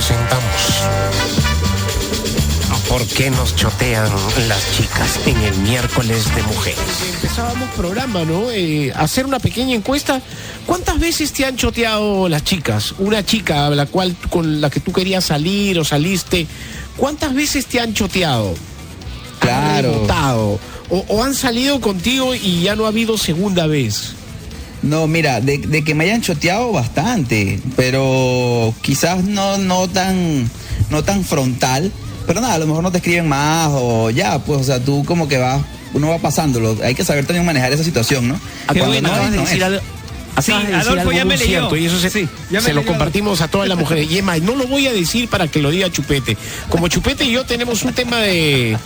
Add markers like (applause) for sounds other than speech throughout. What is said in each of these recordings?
presentamos. ¿Por qué nos chotean las chicas en el miércoles de mujeres? Empezábamos programa, ¿no? Eh, hacer una pequeña encuesta. ¿Cuántas veces te han choteado las chicas? Una chica a la cual con la que tú querías salir o saliste. ¿Cuántas veces te han choteado? Claro. ¿Han rebotado? o, o han salido contigo y ya no ha habido segunda vez? No, mira, de, de que me hayan choteado bastante, pero quizás no, no tan, no tan frontal. Pero nada, a lo mejor no te escriben más o ya, pues, o sea, tú como que vas, uno va pasándolo. Hay que saber también manejar esa situación, ¿no? Qué bueno, no no decir es. algo- Sí, Adolfo algo ya me leyó. cierto, y eso se, Sí, ya me se lo leyó. compartimos a todas las mujeres. Y es más, no lo voy a decir para que lo diga Chupete. Como Chupete y yo tenemos un tema de,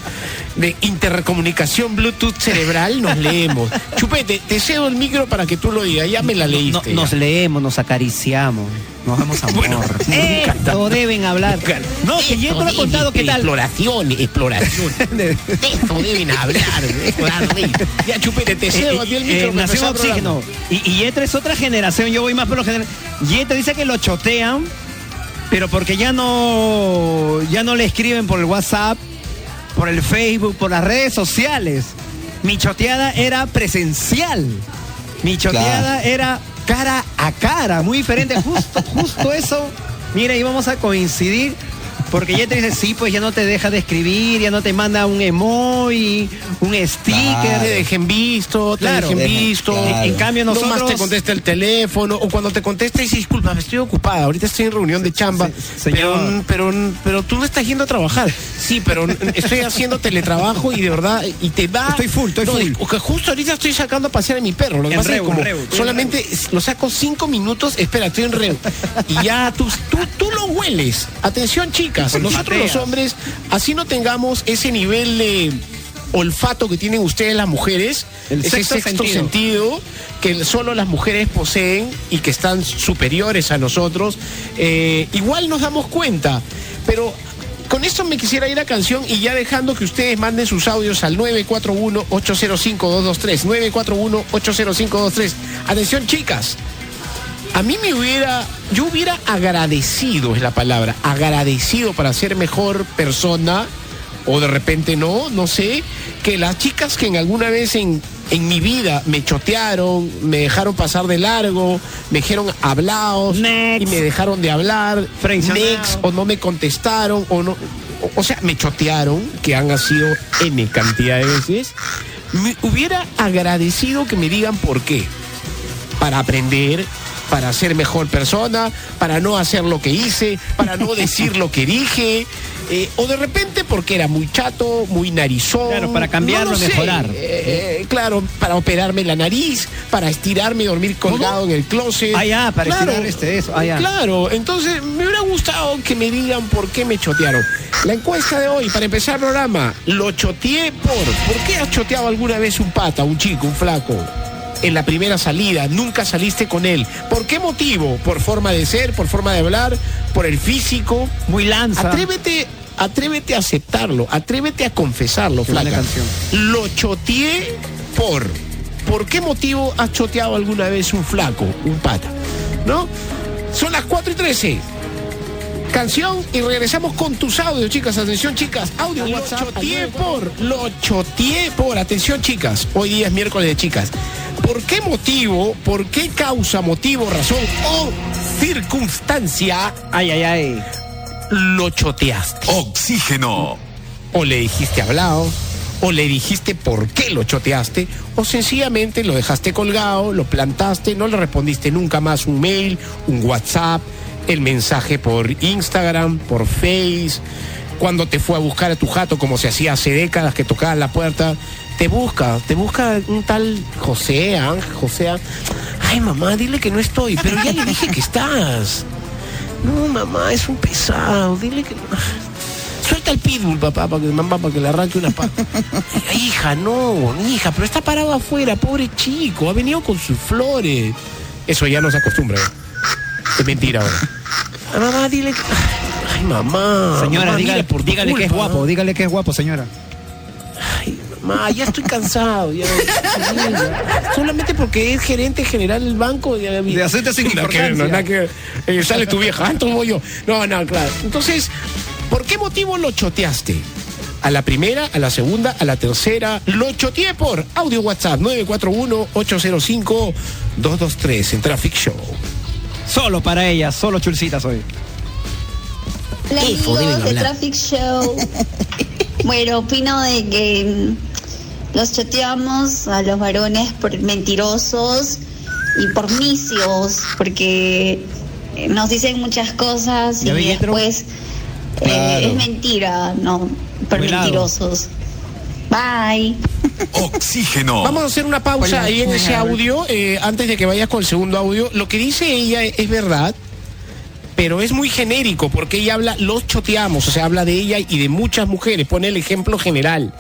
de intercomunicación Bluetooth cerebral, nos leemos. Chupete, te cedo el micro para que tú lo digas. Ya me la No- leíste. ya. nos leemos, nos acariciamos, nos damos (laughs) amor. Bueno, nunca Esto deben hablar. No, que yo te lo he contado qué tal. Exploración, exploración. (laughs) De eso deben hablar. reír. Ya, Chupete, te cedo a ti el Eh, micro. eh, programa. Oxígeno. Y, y Yetra es otra generación, yo voy más por lo general. Yetra dice que lo chotean, pero porque ya no, ya no le escriben por el WhatsApp, por el Facebook, por las redes sociales. Mi choteada era presencial. Mi choteada era cara a cara, muy diferente. Justo, justo eso. Mira, íbamos a coincidir. Porque Yetra dice, sí, pues ya no te deja de escribir, ya no te manda un emoji, un sticker. Claro. te dejen visto, te Claro. dejen visto. claro. En cambio, No nosotros. más te contesta el teléfono o cuando te contesta dice disculpa, me estoy ocupada, ahorita estoy en reunión de chamba, Se- pero, señor. pero, pero tú no estás yendo a trabajar. Sí, pero estoy haciendo teletrabajo y de verdad y te va. Estoy full, estoy No, full. o que justo ahorita estoy sacando a pasear a mi perro. Lo que pasa es reu, como reu, solamente lo saco cinco minutos, espera, estoy en reu. Y ya tú, tú, tú lo hueles. Atención, chicas, nosotros los hombres, así no tengamos ese nivel de olfato que tienen ustedes las mujeres, El ese sexto sexto sentido. sentido que solo las mujeres poseen y que están superiores a nosotros, eh, igual nos damos cuenta. Pero con esto me quisiera ir a canción y ya dejando que ustedes manden sus audios al 941-805-223. 941-805-223. Atención, chicas. A mí me hubiera, yo hubiera agradecido, es la palabra, agradecido para ser mejor persona, o de repente no, no sé, que las chicas que en alguna vez en, en mi vida me chotearon, me dejaron pasar de largo, me dijeron hablaos Next. y me dejaron de hablar, next, o no me contestaron, o no, o, o sea, me chotearon, que han sido N cantidad de veces, me hubiera agradecido que me digan por qué. Para aprender, para ser mejor persona, para no hacer lo que hice, para no decir lo que dije, eh, o de repente porque era muy chato, muy narizón. Claro, para cambiarlo, no mejorar. Eh, eh, claro, para operarme la nariz, para estirarme y dormir colgado en el closet. Ah, ya, para Claro, estirar este, eso. Ah, ya. Claro, entonces me hubiera gustado que me digan por qué me chotearon. La encuesta de hoy, para empezar el programa, lo choteé por. ¿Por qué has choteado alguna vez un pata, un chico, un flaco? En la primera salida, nunca saliste con él. ¿Por qué motivo? ¿Por forma de ser, por forma de hablar, por el físico? Muy lanza. Atrévete, atrévete a aceptarlo, atrévete a confesarlo, flaca. canción. Lo choteé por. ¿Por qué motivo has choteado alguna vez un flaco, un pata? ¿No? Son las 4 y 13. Canción y regresamos con tus audios, chicas. Atención, chicas. Audio WhatsApp. Lo choteé por. Lo choteé por. Atención, chicas. Hoy día es miércoles de chicas. ¿Por qué motivo, por qué causa, motivo, razón o circunstancia Ay, ay, ay. lo choteaste? Oxígeno. o le dijiste hablado, o le dijiste por qué lo choteaste, o sencillamente lo dejaste colgado, lo plantaste, no le respondiste nunca más un mail, un WhatsApp, el mensaje por Instagram, por Face, cuando te fue a buscar a tu jato, como se hacía hace décadas que tocaban la puerta, te busca, te busca un tal José, Ángel, José. Ángel. Ay, mamá, dile que no estoy, pero ya le dije que estás. No, mamá, es un pesado, dile que no. Suelta el pitbull, papá, para que, mamá, para que le arranque una pata. (laughs) Hija, no, hija, pero está parado afuera, pobre chico, ha venido con sus flores. Eso ya no se acostumbra. ¿eh? Es mentira ahora. Ay, mamá, dile que. Ay, mamá. Señora, mamá, dígale, por dígale que es guapo, dígale que es guapo, señora. Ma, ya estoy cansado. ya, ya. Solamente porque es gerente general del banco. Ya, De hacerte sin no, importancia. nada que. Eh, sale tu vieja, ¿antes voy yo? No, no, claro. Entonces, ¿por qué motivo lo choteaste? A la primera, a la segunda, a la tercera. Lo choteé por audio WhatsApp 941-805-223 en Traffic Show. Solo para ella, solo chulcitas hoy. Hola amigos de. Traffic Show. bueno, opino de que mm, los choteamos a los varones por mentirosos y por misios, porque eh, nos dicen muchas cosas y después eh, Claro. es mentira, no, por mentirosos. Bye. (laughs) Oxígeno. Vamos a hacer una pausa ahí en ese audio, eh, antes de que vayas con el segundo audio. Lo que dice ella es verdad, pero es muy genérico, porque ella habla, los choteamos, o sea, habla de ella y de muchas mujeres, pone el ejemplo general.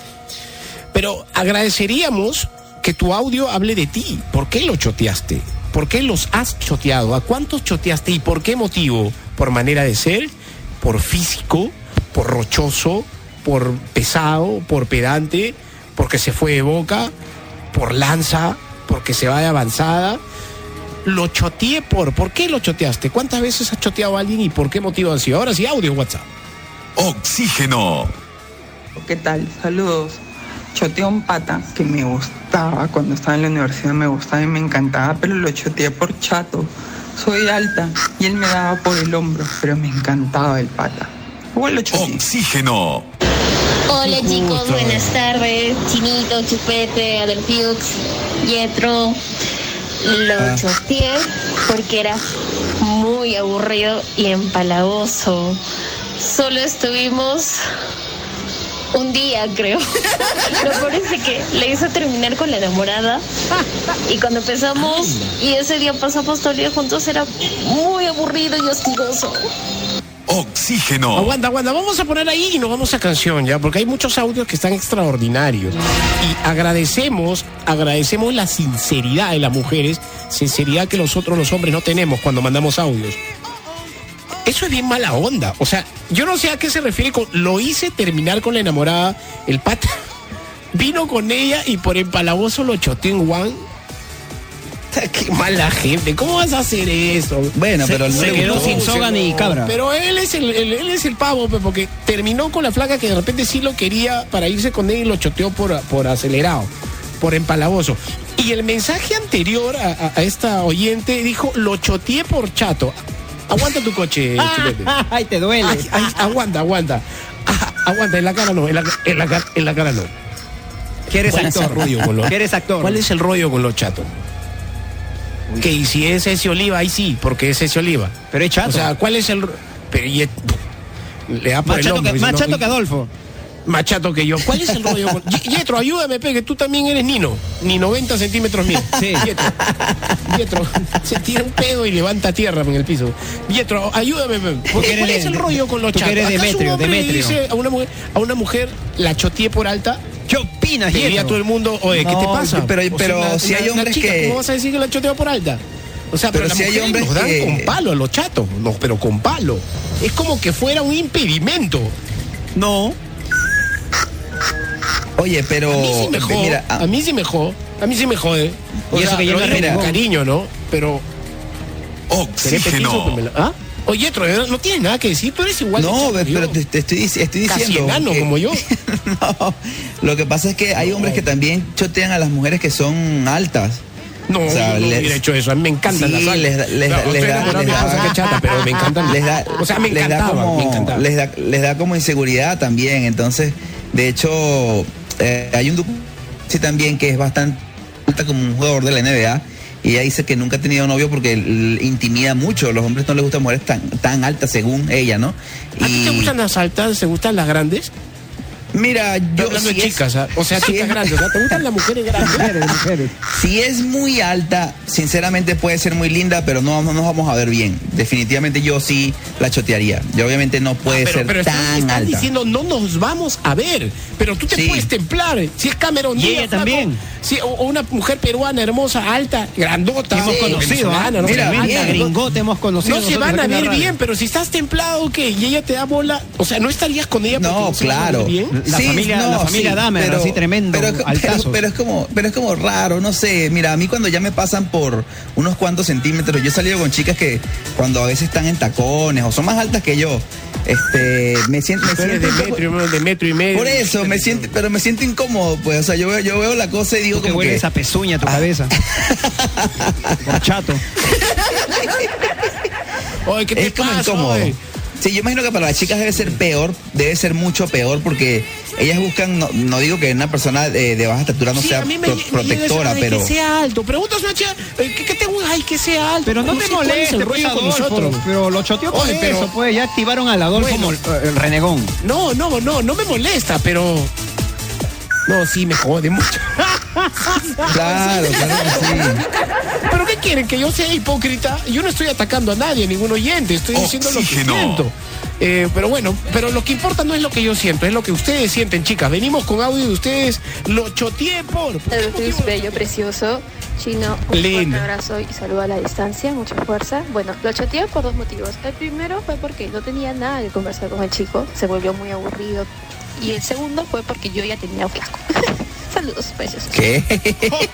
Pero agradeceríamos que tu audio hable de ti. ¿Por qué lo choteaste? ¿Por qué los has choteado? ¿A cuántos choteaste y por qué motivo? ¿Por manera de ser? ¿Por físico? ¿Por rochoso? ¿Por pesado? ¿Por pedante? ¿Porque se fue de boca? ¿Por lanza? ¿Porque se va de avanzada? Lo choteé por. ¿Por qué lo choteaste? ¿Cuántas veces has choteado a alguien y por qué motivo han sido? Ahora sí, audio WhatsApp. Oxígeno. ¿Qué tal? Saludos. Choteé un pata que me gustaba cuando estaba en la universidad, me gustaba y me encantaba, pero lo choteé por chato. Soy alta y él me daba por el hombro, pero me encantaba el pata. Igual lo choteé. Oxígeno. Hola chicos, buenas tardes. Chinito, Chupete, Adelfiux, Yetro. Lo Ah. choteé porque era muy aburrido y empalagoso. Solo estuvimos un día, creo. Lo peor es de que le hizo terminar con la enamorada. Y cuando empezamos y ese día pasamos todo el día juntos, era muy aburrido y hostigoso. Oxígeno. Aguanta, aguanta, vamos a poner ahí y nos vamos a canción ya, porque hay muchos audios que están extraordinarios. Y agradecemos, agradecemos la sinceridad de las mujeres, sinceridad que nosotros los hombres no tenemos cuando mandamos audios. Eso es bien mala onda. O sea, yo no sé a qué se refiere con lo hice terminar con la enamorada. El pata (laughs) vino con ella y por empalagoso lo choteó en Juan. (laughs) Qué mala gente. ¿Cómo vas a hacer eso? Bueno, pero no se quedó sin soga ni cabra. Pero él es el, el- él es el pavo, porque terminó con la flaca que de repente sí lo quería para irse con él y lo choteó por, por acelerado, por empalagoso. Y el mensaje anterior a, a- a esta oyente dijo, lo choteé por chato. Aguanta tu coche, chupete. (laughs) Ay, te duele. Ay, ay, aguanta, aguanta. Ah, aguanta, en la cara no, en la, en la cara- en la cara no. que eres ¿Cuál es el actor. rollo con los- Que eres actor. ¿Cuál es el rollo con los chatos? Que y si es ese oliva, ahí sí, porque es ese oliva. Pero es chato. O sea, ¿cuál es el. ro- Pero y- le da por más el chato, hombro, que, dice, más no, chato que Adolfo. Más chato que yo. ¿Cuál es el rollo? Yetro, ayúdame, pe, que tú también eres Nino. Ni 90 centímetros mío. Sí. Yetro. Yetro, (laughs) se tira un pedo y levanta tierra en el piso. Yetro, ayúdame, pe. Porque ¿Cuál es el rollo con los chatos? eres ¿Acaso un Demetrio, hombre le Demetrio. dice a una mujer, a una mujer la choteé por alta? ¿Qué opinas, Te diría a Yetro? todo el mundo, oye, ¿qué te pasa? pero- O sea, pero una- si hay hombres chica, que- ¿Cómo vas a decir que la choteo por alta? O sea, pero, Pero si hay hombres nos dan que- con palo a los chatos, no, pero con palo. Es como que fuera un impedimento. No. Oye, pero. A mí sí me jode. Mira, ah, a mí sí me jode. A mí sí me jode. Y eso que yo mira. con cariño, ¿no? Pero. Oxígeno. ¿Ah? Oye, Tro, no tienes nada que decir, tú eres igual no, pero te, te estoy, estoy Casi diciendo. enano que- como yo. (laughs) no, lo que pasa es que hay hombres que también chotean a las mujeres que son altas. No, O sea, no les- hubiera hecho eso. A mí me encantan Sí, las altas. les da- les les les chata, pero me encantan. les da, o sea, me les da encantaba, como, me encantaba. Les da, les da como inseguridad también. Entonces, de hecho, eh, hay un sí, también que es bastante alta como un jugador de la NBA. Y ella dice que nunca ha tenido novio porque intimida mucho. A los hombres no les gustan mujeres tan, tan altas según ella, ¿no? ¿A ti te gustan las altas? ¿Te gustan las grandes? Mira, Yo yo hablando si de es- chicas, ¿ah? o sea, si chicas es- grandes. ¿Te gustan las mujeres (laughs) grandes? Si es muy alta, sinceramente puede ser muy linda, pero no, no nos vamos a ver bien. Definitivamente yo sí la chotearía. Y obviamente no puede Ah, pero, ser pero estás, tan estás alta. diciendo no nos vamos a ver, pero tú te Sí. puedes templar. Si es Cameron Y Díaz, ella flaco, también. Sí, o, o una mujer peruana hermosa, alta, grandota. hemos sí, conocido, ¿ah? venezolana, no Mira, alta, bien. gringote hemos conocido. No se van a ver bien, pero si estás templado, ¿qué? Y ella te da bola. O sea, ¿no estarías con ella porque No, claro. bien? La familia- la familia Dahmer, así tremendo, Pero, pero, pero es como, pero es como raro, no sé. Mira, a mí cuando ya me pasan por unos cuantos centímetros, yo he salido con chicas que cuando a veces están en tacones o son más altas que yo, este, me siento, me siento de poco- metro, y medio, de metro y medio. por eso, me siento, pero me siento incómodo, pues, o sea, yo veo, yo veo la cosa y digo Que como huele que, esa pezuña a tu cabeza. (laughs) Por chato. Oye, ¿qué te es como pasa, incómodo. oye? Sí, yo imagino que para las chicas debe ser peor, debe ser mucho peor porque ellas buscan, no, no digo que una persona de, de baja estatura no Sí, sea a mí me, pro- me protectora, pero que sea alto. Preguntas una chica, eh, ¿qué, qué te gusta? Ay, que sea alto. Pero no, te molestes, el pues, rollo con nosotros. Pero lo choteó por Oye, pero- eso, pues. Ya activaron al Adolfo Bueno. Eh, el renegón. No, no, no, no me molesta, pero. No, sí, me jode mucho. claro, claro que sí. ¿Pero qué quieren? ¿Que yo sea hipócrita? Yo no estoy atacando a nadie, ningún oyente. Estoy diciendo lo que siento. Eh, pero bueno, pero lo que importa no es lo que yo siento, es lo que ustedes sienten, chicas. Venimos con audio de ustedes. Lo choteé por. ¿por qué Saludos, motivo? bello, precioso. Chino, un Lindo. fuerte abrazo y saludo a la distancia, mucha fuerza. Bueno, lo chateé por dos motivos. El primero fue porque no tenía nada que conversar con el chico, se volvió muy aburrido. Y el segundo fue porque yo ya tenía flaco. (laughs) Saludos, preciosos. ¿Qué? (laughs)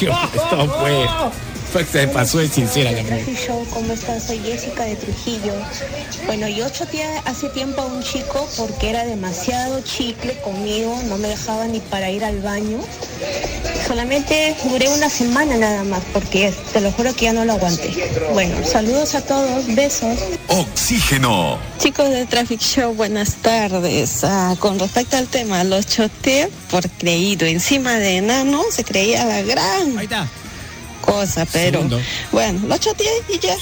Yo, esto fue. (laughs) Se pasó de sincera la Show, ¿cómo estás? Soy Jessica de Trujillo. Bueno, yo choteé hace tiempo a un chico porque era demasiado chicle conmigo, no me dejaba ni para ir al baño. Solamente duré una semana nada más porque te lo juro que ya no lo aguanté. Bueno, saludos a todos, besos. Oxígeno. Chicos de Traffic Show, buenas tardes. Ah, con respecto al tema, los choteé por creído. Encima de enano se creía la gran Ahí está. Cosa, pero Segundo. bueno, lo choteé y ya.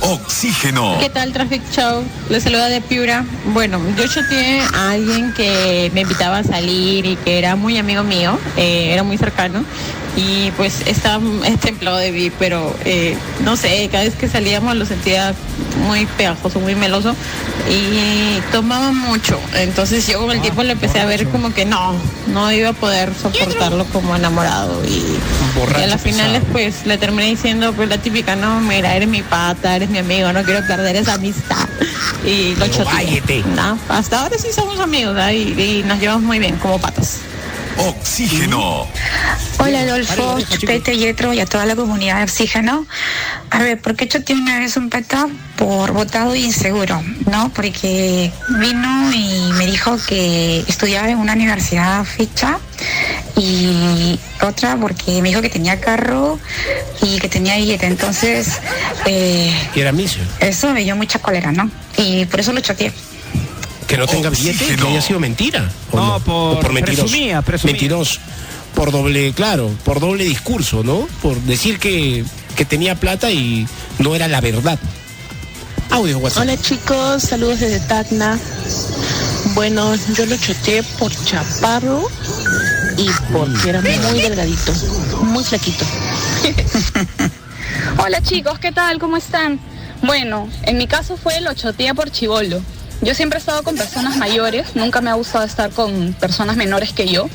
Oxígeno. ¿Qué tal Traffic Show? Les saluda de Piura. Bueno, yo choteé a alguien que me invitaba a salir y que era muy amigo mío, eh, era muy cercano y pues estaba es templado de mí, pero eh, no sé, cada vez que salíamos lo sentía muy pegajoso, muy meloso y tomaba mucho. Entonces yo con el tiempo le empecé a ver como que no, no iba a poder soportarlo como enamorado y, Borracho y a las pesado. finales pues le terminé diciendo pues la típica, no, mira, eres mi pata, eres mi amigo, no quiero perder esa amistad. Y lo. No, hasta ahora sí somos amigos ¿ah? y, y nos llevamos muy bien como patas. Oxígeno. Hola Adolfo, Chupete, Yetro y a toda la comunidad de Oxígeno. A ver, ¿por qué choteé una vez un pata? Por votado y inseguro, ¿no? Porque vino y me dijo que estudiaba en una universidad ficha y otra porque me dijo que tenía carro y que tenía billete. Entonces, eh, Y era misio. eso me dio mucha cólera, ¿no? Y por eso lo choteé. Que no tenga billete, que Oxígeno. haya sido mentira. ¿o No, por- O mentiroso. presumía, presumía. Mentiroso. Por doble, claro, por doble discurso, ¿no? Por decir que, que tenía plata y no era la verdad. Audio WhatsApp. Hola chicos, saludos desde Tacna. Bueno, yo lo choteé por chaparro y porque era muy delgadito, muy flaquito. (laughs) Hola chicos, ¿qué tal? ¿Cómo están? Bueno, en mi caso fue lo choteé por chivolo. Yo siempre he estado con personas mayores, nunca me ha gustado estar con personas menores que yo,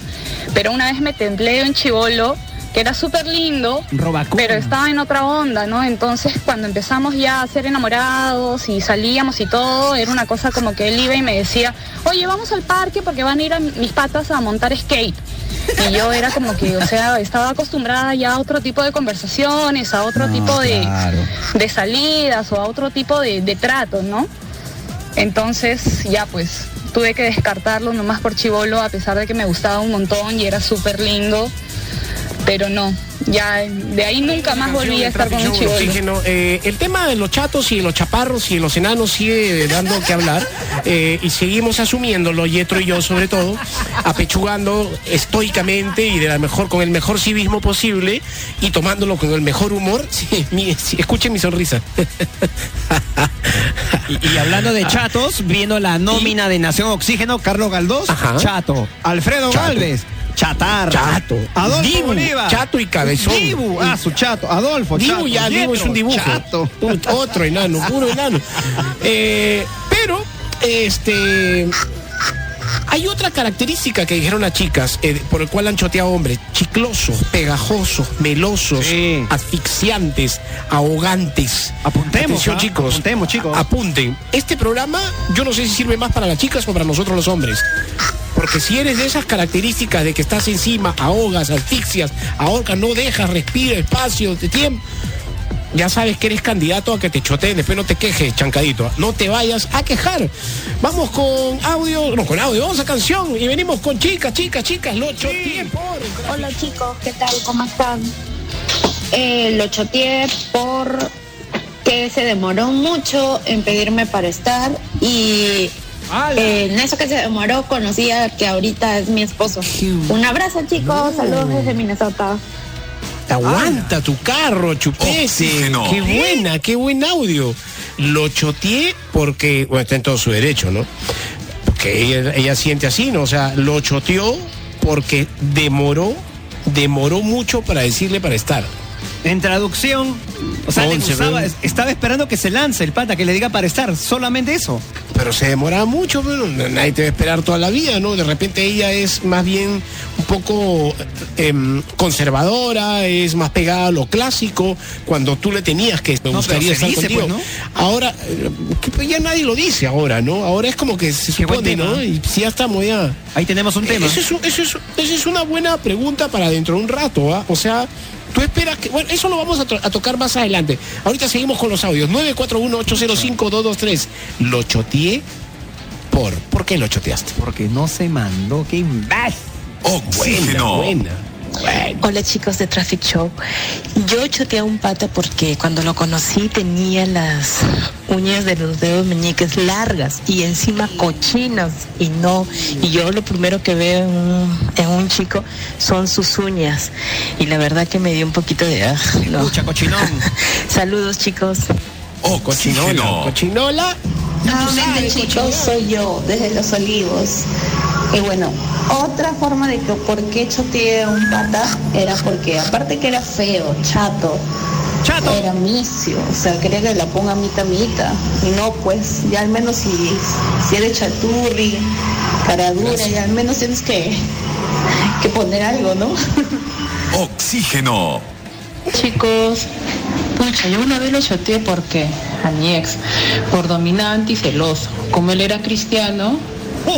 pero una vez me temblé un chivolo que era súper lindo, pero estaba en otra onda, ¿no? Entonces cuando empezamos ya a ser enamorados y salíamos y todo, era una cosa como que él iba y me decía, oye, vamos al parque porque van a ir a mis patas a montar skate. Y yo era como que, o sea, estaba acostumbrada ya a otro tipo de conversaciones, a otro No, tipo de, claro. de salidas o a otro tipo de, de trato, ¿no? Entonces ya pues tuve que descartarlo nomás por chivolo, a pesar de que me gustaba un montón y era súper lindo, pero no, ya de ahí nunca más volví a estar con un chivolo. Oxígeno. Eh, el tema de los chatos y de los chaparros y de los enanos sigue dando que hablar eh, y seguimos asumiéndolo, Yetro y yo sobre todo, apechugando estoicamente y de la mejor, con el mejor civismo posible y tomándolo con el mejor humor. (laughs) Sí, sí, escuchen mi sonrisa. (laughs) Y, y hablando de chatos, viendo la nómina de Nación Oxígeno, Carlos Galdós, Ajá. chato. Alfredo Chato. Galvez, chatarra. Chato. Adolfo Dibu, Bolívar. chato y cabezón. Dibu, ah, su chato. Adolfo, Dibu chato. ya, Dibu es un dibujo. Chato. Otro enano, puro enano. Eh, pero, este. Hay otra característica que dijeron las chicas, eh, por el cual han choteado hombres, chiclosos, pegajosos, melosos, asfixiantes, ahogantes. Apuntemos, Atención, ¿ah? chicos. Apuntemos, chicos. Apunten. Este programa, yo no sé si sirve más para las chicas o para nosotros los hombres. Porque si eres de esas características de que estás encima, ahogas, asfixias, ahorcas, no dejas, respira, espacio, de tiempo, ya sabes que eres candidato a que te choteen, después no te quejes, chancadito. No te vayas a quejar. Vamos con audio, no con audio, vamos a canción y venimos con chicas, chicas, chicas, lo choteé por. Hola chicos, ¿qué tal? ¿Cómo están? Eh, lo choteé por que se demoró mucho en pedirme para estar y eh, en eso que se demoró conocía que ahorita es mi esposo. Un abrazo chicos, saludos desde Minnesota. Aguanta tu carro, chupese. Oxígeno. Qué buena, qué buen audio. Lo choteé porque, bueno, está en todo su derecho, ¿no? Porque ella, ella siente así, ¿no? O sea, lo choteó porque demoró, demoró mucho para decirle para estar. En traducción, o sea, le Once, ¿verdad? estaba esperando que se lance el pata, que le diga para estar, solamente eso. Pero se demoraba mucho, pero nadie te va a esperar toda la vida, ¿no? De repente ella es más bien un poco em, conservadora, es más pegada a lo clásico, cuando tú le tenías que me pero gustaría estar dice, contigo. pues, ¿no? Ahora, eh, que, pues, ya nadie lo dice ahora, ¿no? Ahora es como que se supone. ¿no? Y si ya estamos ya. Ahí tenemos un tema. Eso es, un- eso es- esa es una buena pregunta para dentro de un rato, ¿ah? O sea, tú esperas que. Bueno, eso lo vamos a, to- a tocar más adelante. Ahorita seguimos con los audios. 941-805-223. Lo choteé por. ¿Por qué lo choteaste? Porque no se mandó, qué imbécil. Oxígeno. Buena, Hola chicos de Traffic Show. Yo choteé a un pata porque cuando lo conocí tenía las uñas de los dedos meñiques largas y encima cochinas y no. Y yo lo primero que veo en un, en un chico son sus uñas. Y la verdad que me dio un poquito de... ah, no. Escucha, cochinón. (laughs) Saludos chicos. Cochinola. Oxígeno. Cochinola. Nuevamente chicos, soy yo, desde Los Olivos. Y bueno, otra forma de que por qué choteé a un pata era porque aparte que era feo, chato, Chato. era misio, o sea, quería que la ponga mitad mitad. Y no, pues, ya al menos si, si eres chaturri, cara dura, ya al menos tienes que, que poner algo, ¿no? (laughs) Oxígeno. Chicos, pucha, yo una vez lo choteé porque a mi ex, por dominante y celoso. Como él era cristiano,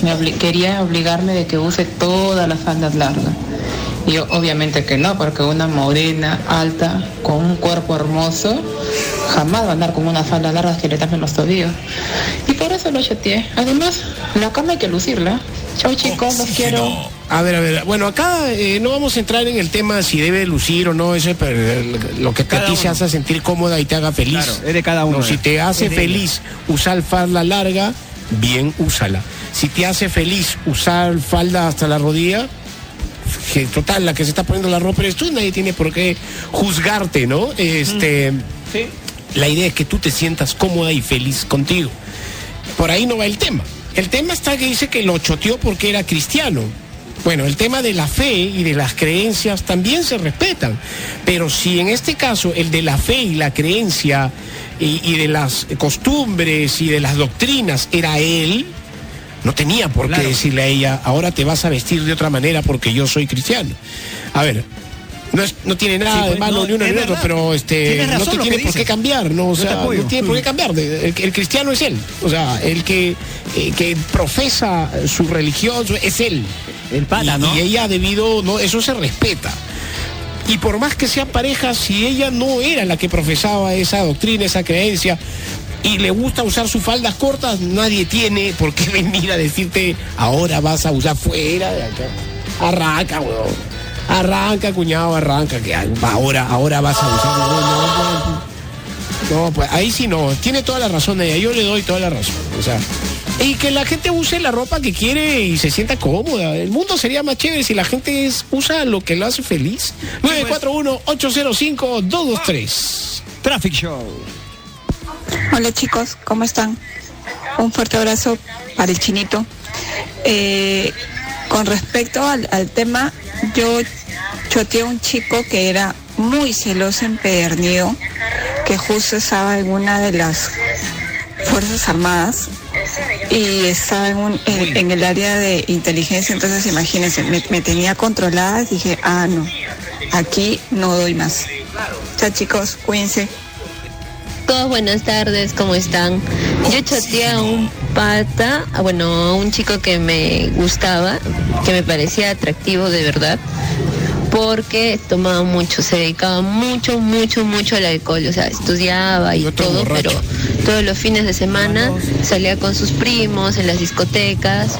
me obli- quería obligarme de que use todas las faldas largas. Y yo obviamente que no, porque una morena, alta, con un cuerpo hermoso, jamás va a andar con una falda larga que le tapen los tobillos. Y por eso lo choteé. Además, la cama hay que lucirla. Chau chicos, los quiero. A ver, a ver. Bueno, acá eh, no vamos a entrar en el tema si debe lucir o no, eso, pero eh, lo que a Cada ti se hace sentir cómoda y te haga feliz. Claro, es de cada uno, No, si eh. te hace feliz usar falda larga, bien, úsala. Si te hace feliz usar falda hasta la rodilla, que total, la que se está poniendo la ropa eres tú, nadie tiene por qué juzgarte, ¿no? Este, La idea es que tú te sientas cómoda y feliz contigo. Por ahí no va el tema. El tema está que dice que lo choteó porque era cristiano. Bueno, el tema de la fe y de las creencias también se respetan. Pero si en este caso el de la fe y la creencia y, y de las costumbres y de las doctrinas era él, no tenía por qué decirle a ella, ahora te vas a vestir de otra manera porque yo soy cristiano. A ver, no, es- no tiene nada Sí, de pues, malo no, ni uno ni otro, pero este no te tiene por qué cambiar, no, o sea, no tiene por qué Mm. cambiar. El, el cristiano es él, o sea, el que, eh, que profesa su religión es él. El pata, y, ¿no? y ella ha debido, no, eso se respeta. Y por más que sean parejas, si ella no era la que profesaba esa doctrina, esa creencia, y le gusta usar sus faldas cortas, nadie tiene por qué (laughs) venir a decirte, ahora vas a usar fuera de acá. Arranca, weón. Arranca, cuñado, arranca, que ahora, ahora vas a usar. No, no, no. No, pues ahí sí no. Tiene toda la razón ella. Yo le doy toda la razón. O sea. Y que la gente use la ropa que quiere y se sienta cómoda. El mundo sería más chévere si la gente es- usa lo que lo hace feliz. 941-805-223. Traffic Show. Hola chicos, ¿cómo están? Un fuerte abrazo para el chinito. Eh, con respecto al, al tema, yo choteé a un chico que era muy celoso, empedernido, que justo estaba en una de las Fuerzas Armadas y estaba en, un- en, en el área de inteligencia, entonces imagínense, me, me tenía controlada, dije, ah, no, aquí no doy más. Chao chicos, cuídense. Buenas tardes, ¿cómo están? Yo choteé a un pata, ah, bueno, a un chico que me gustaba, que me parecía atractivo de verdad, porque tomaba mucho, se dedicaba mucho, mucho, mucho al alcohol, o sea, estudiaba y todo, pero todos los fines de semana salía con sus primos en las discotecas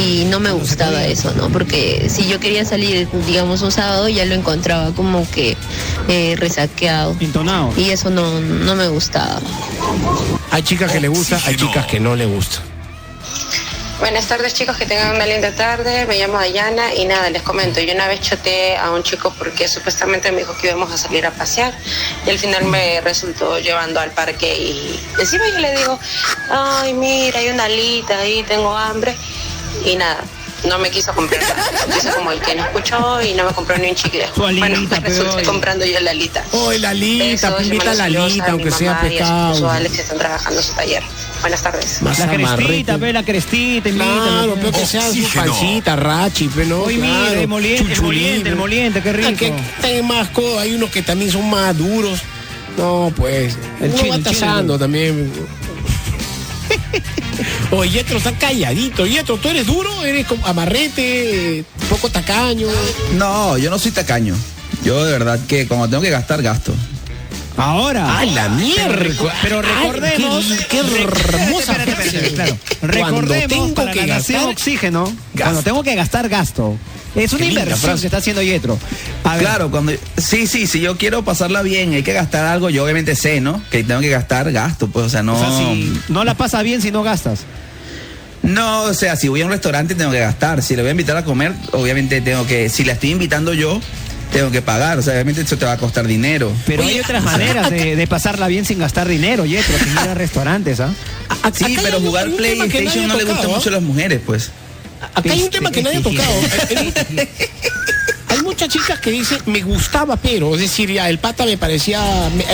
y no me gustaba eso, ¿no? Porque si yo quería salir, digamos, un sábado, ya lo encontraba como que eh, resaqueado. Intonado. Y eso no, no me gustaba. Hay chicas que le gusta, hay chicas que no le gusta. Buenas tardes chicos, que tengan una linda tarde. Me llamo Dayana y nada, les comento. Yo una vez choteé a un chico porque supuestamente me dijo que íbamos a salir a pasear y al final me resultó llevando al parque y encima yo le digo, ay mira, hay una alita ahí, tengo hambre y nada. No me quiso comprar nada. Hizo como el que no escuchó y no me compró ni un chicle. Bueno, me resulté (laughs) comprando yo la alita. Oh, la alita, Besos, invita a la alita, aunque sea mamá y a pecado. Alex que están trabajando en su taller. Buenas tardes. Más La crestita, ve, la crestita, invítalo. Claro, pero que sea su pancita, rachi, pero no. Hoy mira, claro, el moliente, el moliente, el moliente, qué rico. Ah, que hay más cosas, hay unos que también son más duros. No, pues. El uno chino, va tasando también. Oye, Yetro está calladito. Yetro, ¿tú eres duro? ¿Eres como amarrete? ¿Poco tacaño? No, yo no soy tacaño. Yo de verdad que cuando tengo que gastar, gasto. Ahora. ¡Ay, la mierda! Pero Ay, recordemos. qué, qué hermosa Espérate, espérate, frase. claro. Cuando Recordemos tengo para que la gastar, oxígeno. Cuando tengo que gastar, gasto. Es una Qué inversión que está haciendo Yetro. Claro, cuando sí, sí, si yo quiero pasarla bien, hay que gastar algo, yo obviamente sé, ¿no? Que tengo que gastar, gasto, pues, o sea, no. O sea, si no la pasa bien si no gastas. No, o sea, si voy a un restaurante tengo que gastar. Si le voy a invitar a comer, obviamente tengo que. Si la estoy invitando yo, tengo que pagar. O sea, obviamente eso te va a costar dinero. Pero hay otras maneras de, de pasarla bien sin gastar dinero, Yetro, sin ir a restaurantes, ¿ah? Sí, pero jugar PlayStation no le gusta mucho a las mujeres, pues. Acá hay un tema que nadie ha tocado. Hay- muchas chicas que dicen, me gustaba, pero, es decir, ya el pata me parecía, me,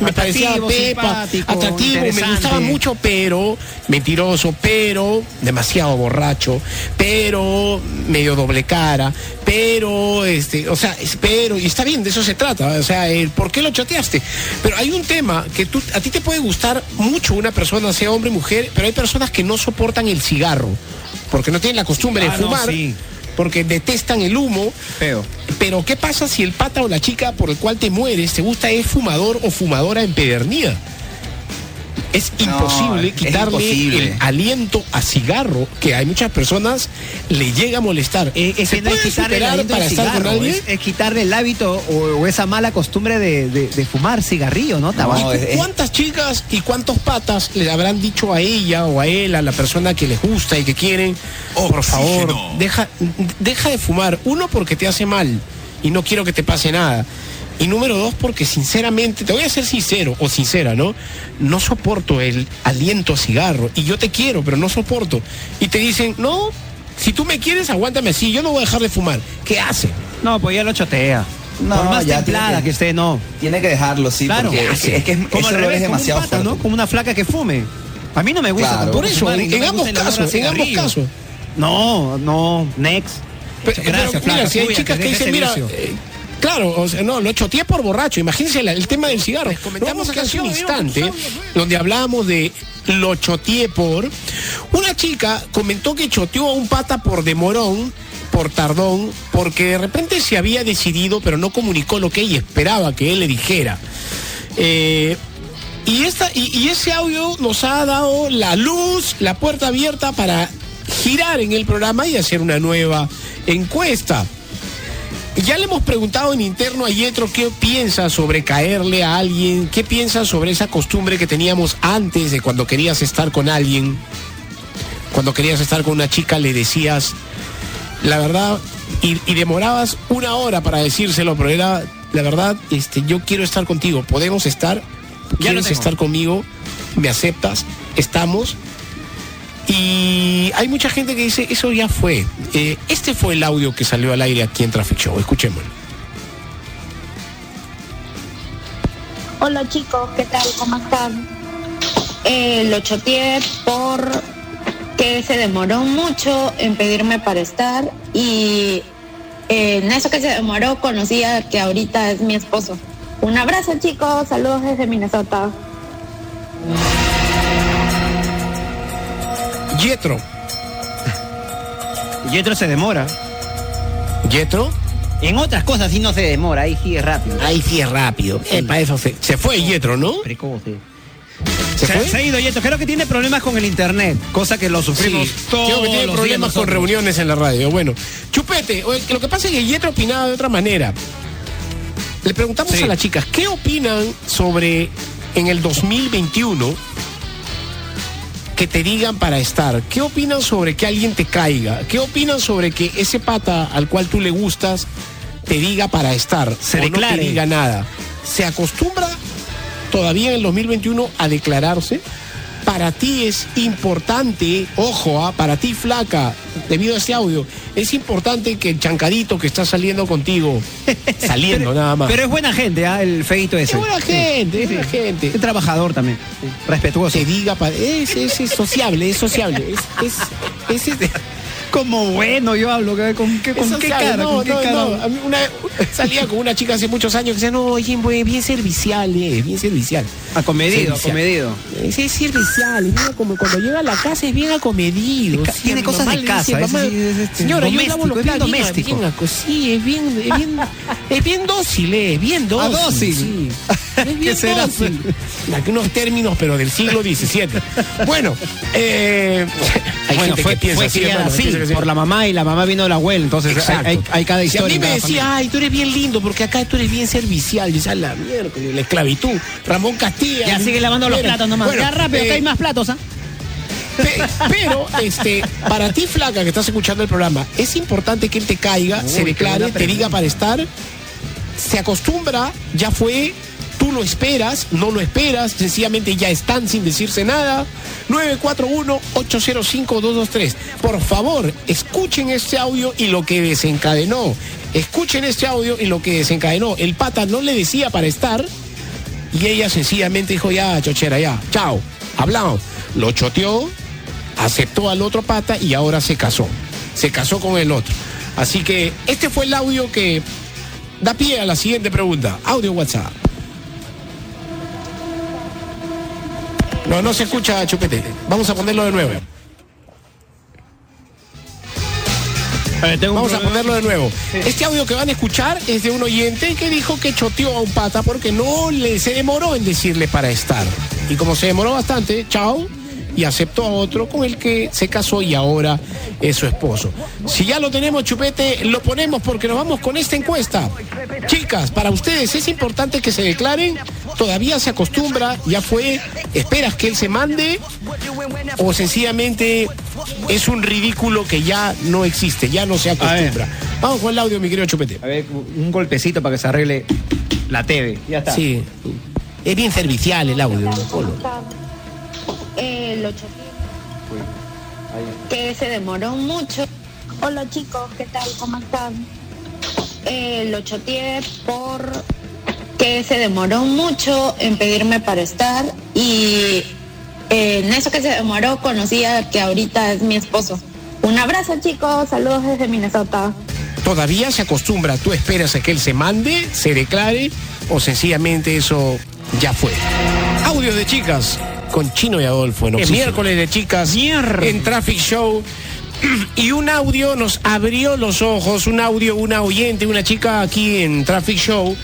me parecía Atractivo, pepa, atractivo, me gustaba mucho, pero mentiroso, pero demasiado borracho, pero medio doble cara, pero, este, o sea, pero, y está bien, de eso se trata, o sea, el por qué lo choteaste. Pero hay un tema que tú, a ti te puede gustar mucho una persona, sea hombre o mujer, pero hay personas que no soportan el cigarro, porque no tienen la costumbre Ah, de no, fumar sí. porque detestan el humo. Feo. Pero ¿qué pasa si el pata o la chica por el cual te mueres te gusta es fumador o fumadora empedernida? Es No, imposible es quitarle imposible. el aliento a cigarro que a muchas personas le llega a molestar. Eh, es ¿Se que no es quitarle el aliento para estar con cigarro, alguien? es, es quitarle el hábito o, o esa mala costumbre de, de- de fumar cigarrillo, ¿no? Tabaco. ¿Y ¿Cuántas chicas y cuántos patas le habrán dicho a ella o a él, a la persona que les gusta y que quieren, por favor, deja, deja de fumar? Uno, porque te hace mal y no quiero que te pase nada. Y número dos, porque sinceramente, te voy a ser sincero o sincera, ¿no? No soporto el aliento a cigarro. Y yo te quiero, pero no soporto. Y te dicen, no, si tú me quieres, aguántame así, yo no voy a dejar de fumar. ¿Qué hace? No, pues ya lo chotea. No, Por más ya templada que, que- esté, no. Tiene que dejarlo, sí, Claro. porque es que, es que es- como olor revés, es como un demasiado pata, fuerte. ¿no? Como una flaca que fume. A mí no me gusta Claro. Por eso, fumar en, ambos casos, en ambos casos. No, no, next. Pero, Gracias, pero, flaca, mira, si hay chicas que dicen, mira, eh, claro, o sea, no, lo choteé por borracho. Imagínense el tema del cigarro. comentamos acá hace un instante donde hablábamos de lo choteé por. Una chica comentó que choteó a un pata por demorón, por tardón, porque de repente se había decidido, pero no comunicó lo que ella esperaba que él le dijera. Eh, y, esta, y, y ese audio nos ha dado la luz, la puerta abierta para girar en el programa y hacer una nueva encuesta. Ya le hemos preguntado en interno a Yetro qué piensa sobre caerle a alguien, qué piensa sobre esa costumbre que teníamos antes de cuando querías estar con alguien, cuando querías estar con una chica le decías la verdad y, y demorabas una hora para decírselo, pero era la verdad, este, yo quiero estar contigo, podemos estar, quieres tengo. estar conmigo, me aceptas, estamos. Y hay mucha gente que dice, eso ya fue. Eh, este fue el audio que salió al aire aquí en Traffic Show. Escuchémoslo. Hola chicos, ¿qué tal? ¿Cómo están? Eh, lo choteé por que se demoró mucho en pedirme para estar y eh, en eso que se demoró conocía que ahorita es mi esposo. Un abrazo chicos, saludos desde Minnesota. Yetro. Yetro se demora. ¿Yetro? En otras cosas sí no se demora, ahí sí es rápido. Ahí sí es rápido. Eh, para eso se, se fue Yetro, ¿no? Se, se ha ido Yetro. Creo que tiene problemas con el internet, cosa que lo sufrimos Sí, todos creo que tiene los problemas con reuniones en la radio. Bueno, Chupete, lo que pasa es que Yetro opinaba de otra manera. Le preguntamos a las chicas, ¿qué opinan sobre en el 2021 que te digan para estar? ¿Qué opinan sobre que alguien te caiga? ¿Qué opinan sobre que ese pata al cual tú le gustas te diga para estar? Se o no declare. te diga nada. ¿Se acostumbra todavía en el 2021 a declararse? Para ti es importante, ojo, ah, para ti flaca, debido a este audio, es importante que el chancadito que está saliendo contigo, (laughs) saliendo Pero- nada más. Pero es buena gente, ¿ah? el feito ese. Es buena gente, es buena gente. Es trabajador también. Respetuoso. Te diga, es, es, es sociable, es sociable. Es, es- es- Como bueno yo hablo, ¿qué- ¿con qué, con es qué cara? No, ¿Con qué no, cara? no. A mí una- salía con una chica hace muchos años que decía, no, oye, güey, bien servicial, eh, bien servicial. Acomedido, Servicial. acomedido. Es, es servicial, es bien como cuando llega a la casa es bien acomedido. Es sí, tiene cosas de casa, dice, es mamá, es este, señora, yo lavo los es bien platos, bien- doméstico. bien sí, es bien, es bien, es bien dócil, eh, bien dócil. Ah, dócil. sí. (laughs) Es bien será? dócil. Aquí unos términos, pero del siglo XVII. Bueno, eh, (laughs) hay bueno, gente fue, que piensa fue así, criada hermano, así, piensa que sí. por la mamá y la mamá vino de la abuela, entonces hay, Exacto. hay- hay cada Si a historia. mí me decía, familia. ay, tú eres bien lindo porque acá tú eres bien servicial. Y esa la miércoles, la esclavitud. Ramón Castilla. Ya sigue lavando los platos nomás. bueno, ya rápido, eh, que hay más platos, ¿ah? Pe- Pero, este, para ti, flaca, que estás escuchando el programa, es importante que él te caiga, Uy, se declare, te diga para estar, se acostumbra, ya fue, tú lo esperas, no lo esperas, sencillamente ya están sin decirse nada. 941-805-223. Por favor, escuchen este audio y lo que desencadenó. Escuchen este audio y lo que desencadenó. El pata no le decía para estar, y ella sencillamente dijo, ya, chochera, ya, chao. Hablamos. Lo choteó, aceptó al otro pata y ahora se casó. Se casó con el otro. Así que este fue el audio que da pie a la siguiente pregunta. Audio WhatsApp. No, no se escucha, Chupete. Vamos a ponerlo de nuevo. Vamos a ponerlo de nuevo. Este audio que van a escuchar es de un oyente que dijo que choteó a un pata porque no le se demoró en decirle para estar. Y como se demoró bastante, chao, y aceptó a otro con el que se casó y ahora es su esposo. Si ya lo tenemos, Chupete, lo ponemos porque nos vamos con esta encuesta. Chicas, para ustedes es importante que se declaren, todavía se acostumbra, ya fue, esperas que él se mande o sencillamente es un ridículo que ya no existe, ya no se acostumbra. Vamos con el audio, mi querido Chupete. A ver, un golpecito para que se arregle la TV. Ya está. Sí, es bien servicial el audio. Eh, lo choteé. Que se demoró mucho. Hola chicos, ¿qué tal? ¿Cómo están? Eh, lo choteé por que se demoró mucho en pedirme para estar y eh, en eso que se demoró conocía que ahorita es mi esposo. Un abrazo chicos, saludos desde Minnesota. Todavía se acostumbra, tú esperas a que él se mande, se declare o sencillamente eso ya fue. Audios de chicas con Chino y Adolfo en Oxígeno. miércoles de chicas en Traffic Show. (clears throat) Y un audio nos abrió los ojos, un audio, una oyente, una chica aquí en Traffic Show,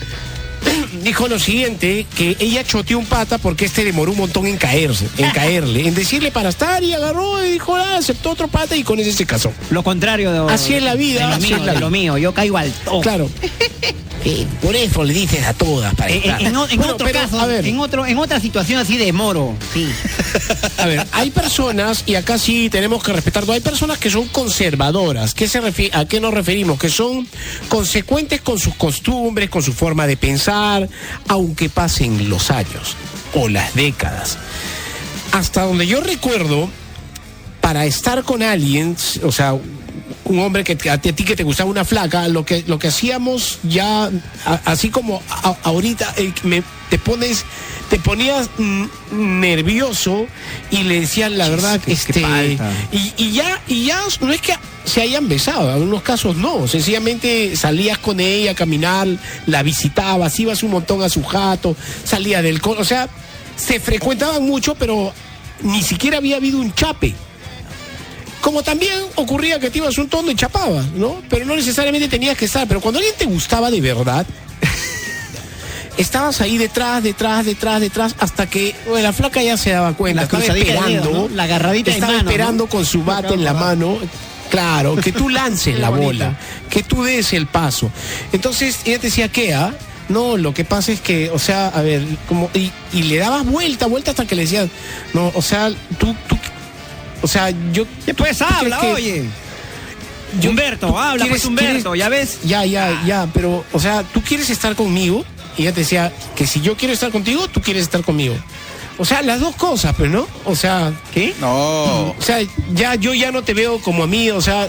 (clears throat) dijo lo siguiente, que ella choteó un pata porque este demoró un montón en caerse, en (laughs) caerle, en decirle para estar y agarró y dijo, ah, aceptó otro pata y con ese se casó. Lo contrario de, Así es la vida, de lo mío, de lo. Yo caigo al toque. Claro. (laughs) Eh, por eso le dices a todas para En, estar. en- en Bueno, otro pero, caso, a ver. en otro, en otra situación así de moro, sí. (laughs) A ver, hay personas, y acá sí tenemos que respetarlo, hay personas que son conservadoras. ¿Qué se ¿A qué nos referimos? Que son consecuentes con sus costumbres, con su forma de pensar, aunque pasen los años o las décadas. Hasta donde yo recuerdo, para estar con alguien, o sea, un hombre que te- a ti, a ti que te gustaba una flaca, lo que, lo que hacíamos ya, a- así como a- ahorita eh, me- te pones te ponías mm, nervioso y le decías la verdad, este, falta. y, y ya, y ya no es que se hayan besado, en algunos casos no, sencillamente salías con ella a caminar, la visitabas, ibas un montón a su jato, salía del o sea, se frecuentaban mucho, pero ni siquiera había habido un chape. Como también ocurría que te ibas un tono y chapabas, ¿no? Pero no necesariamente tenías que estar. Pero cuando alguien te gustaba de verdad, (laughs) estabas ahí detrás, detrás, detrás, detrás, hasta que bueno, la flaca ya se daba cuenta. La estaba esperando, dedo, ¿no? La agarradita estaba mano, esperando ¿no? con su bate en la mano. Claro, que tú lances la bola, que tú des el paso. Entonces ella te decía, ¿qué? ah? No, lo que pasa es que, o sea, a ver, como, y, y le dabas vuelta, vuelta hasta que le decías, no, o sea, tú, tú, o sea, yo. Pues ¿tú crees habla, que- oye. yo- Humberto, tú habla, pues, quieres- Humberto, quieres- ¿ya ves? Ya, ya, ya, pero, o sea, tú quieres estar conmigo y ella te decía que si yo quiero estar contigo, tú quieres estar conmigo. O sea, las dos cosas, pero no, o sea, ¿qué? No, o sea, ya yo ya no te veo como amigo, o sea,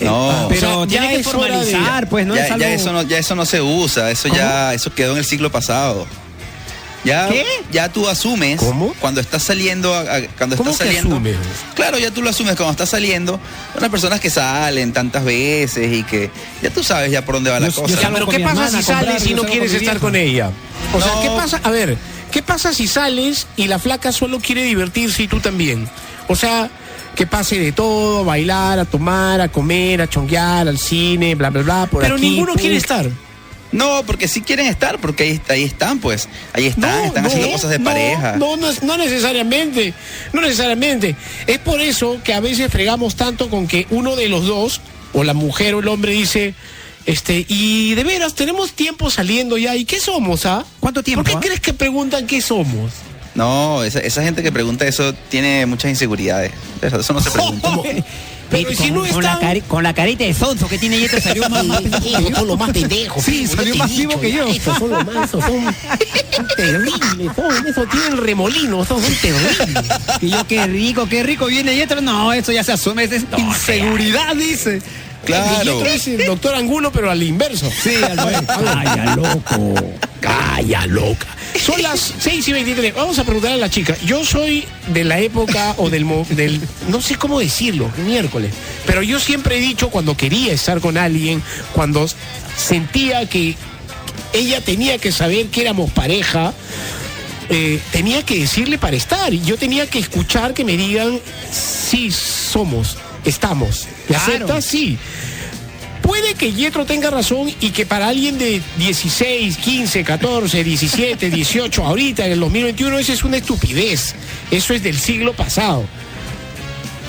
no. o sea, Pero ya tiene que es hora de- formalizar, pues, no ya, es algo... ya eso no, ya eso no se usa, eso ya, eso quedó en el siglo pasado. Ya, ¿Qué? ya tú asumes ¿Cómo? cuando estás saliendo, a- a- cuando ¿Cómo estás que saliendo. asumes? Claro, ya tú lo asumes cuando estás saliendo. Unas personas que salen tantas veces y que ya tú sabes ya por dónde va la Yo- yo cosa. Ya, pero ¿qué pasa si sales y no quieres estar con ella? O sea. ¿qué pasa? A ver, ¿qué pasa si sales y la flaca solo quiere divertirse y tú también? O sea, que pase de todo, a bailar, a tomar, a comer, a chonguear, al cine, bla, bla, bla, por Pero aquí, ninguno pum. quiere estar. No, porque sí quieren estar, porque ahí, ahí están, pues. Ahí están, están haciendo cosas de no, pareja. No, no, no necesariamente, no necesariamente. Es por eso que a veces fregamos tanto con que uno de los dos, o la mujer o el hombre, dice, este, y de veras, tenemos tiempo saliendo ya, ¿y qué somos, ah? ¿Cuánto tiempo, ¿Por qué ah? crees que preguntan qué somos? No, esa, esa gente que pregunta eso tiene muchas inseguridades. Eso, eso no se (laughs) pregunta. Pero ¿y si no con, la cari- con la carita de sonso que tiene Yeto salió más, (laughs) más pendejo son los más pendejos. Sí, salió más vivo que yo. Estos son los más, esos son, terribles, son, esos tienen remolinos, esos son terribles. Y yo, qué rico, qué rico viene Yeto. No, eso ya se asume, es inseguridad, dice. Claro. El doctor Angulo, pero al inverso. Sí, al revés. Calla, loco. Calla, loca. Son las 6 y 23. Vamos a preguntar a la chica. Yo soy de la época o del, del. No sé cómo decirlo, miércoles. Pero yo siempre he dicho cuando quería estar con alguien, cuando sentía que ella tenía que saber que éramos pareja. eh, tenía que decirle para estar. Y yo tenía que escuchar que me digan, sí, somos, estamos. ¿Me Claro. aceptas? Sí. Puede que Yetro tenga razón y que para alguien de 16, 15, 14, 17, 18, ahorita en el 2021, eso es una estupidez. Eso es del siglo pasado.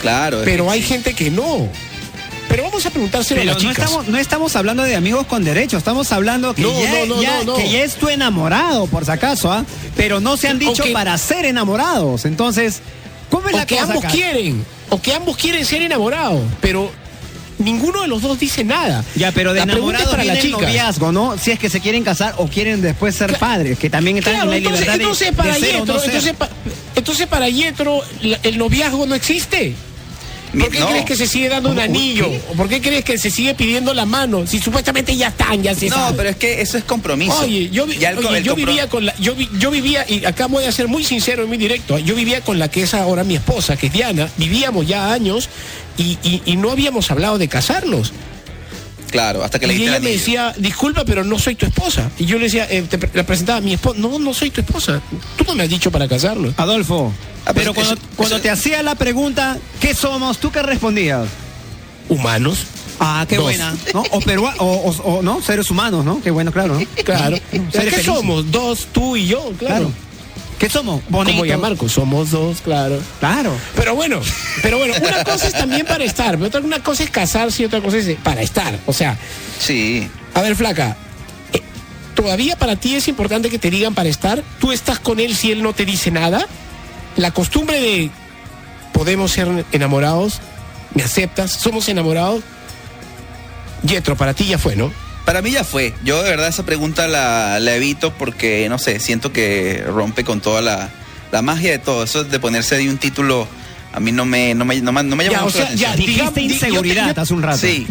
Claro. Pero hay sí. gente que no. Pero vamos a preguntárselo Pero a las no chicas. estamos, no estamos hablando de amigos con derechos, estamos hablando que, No, ya, no, no, ya- no, no. que ya es tu enamorado, por si acaso, ¿ah? Pero no se han dicho para ser enamorados. Entonces, ¿cómo es o la que cosa ambos acá? quieren. O que ambos quieren ser enamorados. Pero ninguno de los dos dice nada. Ya, pero de La es para viene la el chica. noviazgo, ¿no? Si es que se quieren casar o quieren después ser padres, que también están Claro, en la entonces, libertad de- entonces de, para Yetro, no ser. entonces, pa- entonces para Yetro el noviazgo no existe. ¿Por qué No. crees que se sigue dando un anillo? ¿Qué? ¿O por qué crees que se sigue pidiendo la mano? Si supuestamente ya están, ya se No, sabe. pero es que eso es compromiso. Oye, yo, vi- el oye, vivía con la, yo, vi- yo vivía, y acá voy a ser muy sincero y muy directo, yo vivía con la que es ahora mi esposa, que es Diana, vivíamos ya años y, y- y no habíamos hablado de casarnos. Claro, hasta que le Y ella me decía, disculpa, pero no soy tu esposa. Y yo le decía, eh, te pre- la presentaba a mi esposa, no, no soy tu esposa. Tú no me has dicho para casarnos. Adolfo, Ah, pero pues, cuando, eso- cuando eso- te hacía la pregunta, ¿qué somos? ¿Tú qué respondías? Humanos. Ah, qué Dos. buena. ¿No? O, perua- o, o- o, ¿no? Seres humanos, ¿no? Qué bueno, claro, ¿no? Claro. ¿Qué felices. somos? Dos, tú y yo, claro. Claro. ¿Qué somos? Bonitos. Como ya Marco, somos dos, claro. Claro. Pero bueno, pero bueno, una cosa es también para estar, pero otra una cosa es casarse y otra cosa es para estar. O sea, Sí. a ver, flaca, eh, ¿todavía para ti es importante que te digan para estar? ¿Tú estás con él si él no te dice nada? La costumbre de podemos ser enamorados, ¿me aceptas? ¿Somos enamorados? Yetro, para ti ya fue, ¿no? Para mí ya fue. Yo de verdad esa pregunta la, la evito porque, no sé, siento que rompe con toda la, la magia de todo. Eso de ponerse ahí un título, a mí no me, no me, no me, no me llama Ya, o mucho la sea, ya, atención. digamos- Dijiste di- yo te- inseguridad yo- hace un rato. Sí,